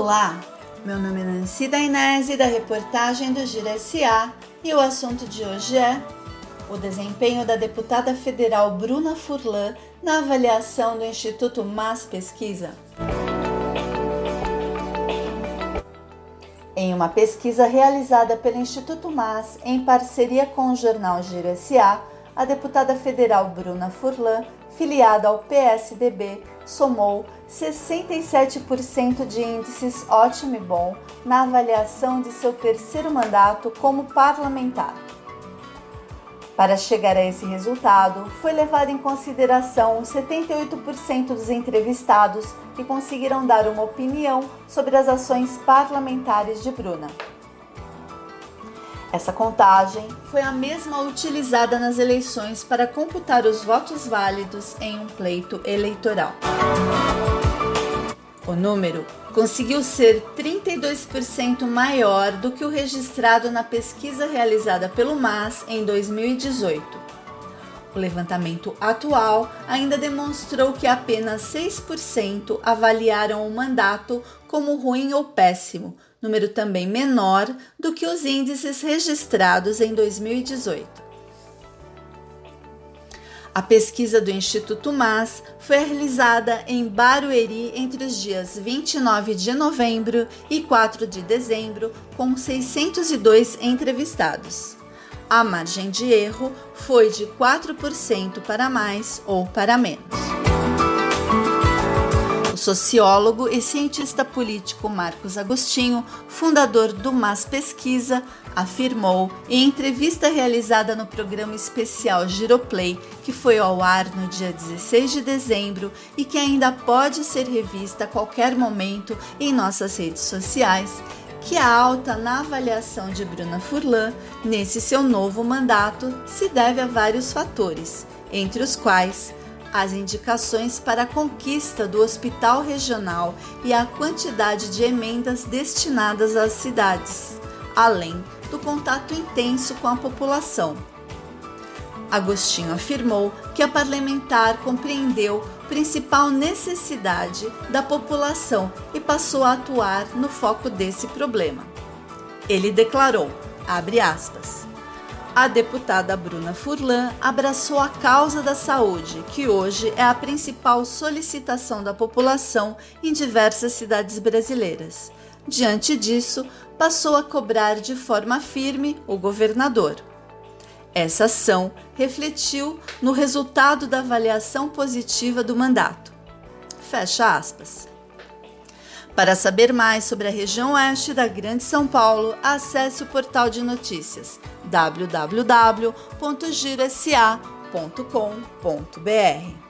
Olá, meu nome é Nancy Dainese da reportagem do Gira SA e o assunto de hoje é o desempenho da deputada federal Bruna Furlan na avaliação do Instituto Mas Pesquisa. Em uma pesquisa realizada pelo Instituto Mas em parceria com o jornal Gira SA, a deputada federal Bruna Furlan, filiada ao PSDB, somou 67% de índices ótimo e bom na avaliação de seu terceiro mandato como parlamentar. Para chegar a esse resultado, foi levado em consideração os 78% dos entrevistados que conseguiram dar uma opinião sobre as ações parlamentares de Bruna. Essa contagem foi a mesma utilizada nas eleições para computar os votos válidos em um pleito eleitoral. O número conseguiu ser 32% maior do que o registrado na pesquisa realizada pelo MAS em 2018. O levantamento atual ainda demonstrou que apenas 6% avaliaram o mandato como ruim ou péssimo, número também menor do que os índices registrados em 2018. A pesquisa do Instituto MAS foi realizada em Barueri entre os dias 29 de novembro e 4 de dezembro, com 602 entrevistados. A margem de erro foi de 4% para mais ou para menos sociólogo e cientista político Marcos Agostinho, fundador do MAS Pesquisa, afirmou em entrevista realizada no programa especial Giroplay, que foi ao ar no dia 16 de dezembro e que ainda pode ser revista a qualquer momento em nossas redes sociais, que a alta na avaliação de Bruna Furlan nesse seu novo mandato se deve a vários fatores, entre os quais as indicações para a conquista do hospital regional e a quantidade de emendas destinadas às cidades, além do contato intenso com a população. Agostinho afirmou que a parlamentar compreendeu principal necessidade da população e passou a atuar no foco desse problema. Ele declarou, abre aspas, a deputada Bruna Furlan abraçou a causa da saúde, que hoje é a principal solicitação da população em diversas cidades brasileiras. Diante disso, passou a cobrar de forma firme o governador. Essa ação refletiu no resultado da avaliação positiva do mandato. Fecha aspas. Para saber mais sobre a região oeste da Grande São Paulo, acesse o portal de notícias www.girosa.com.br.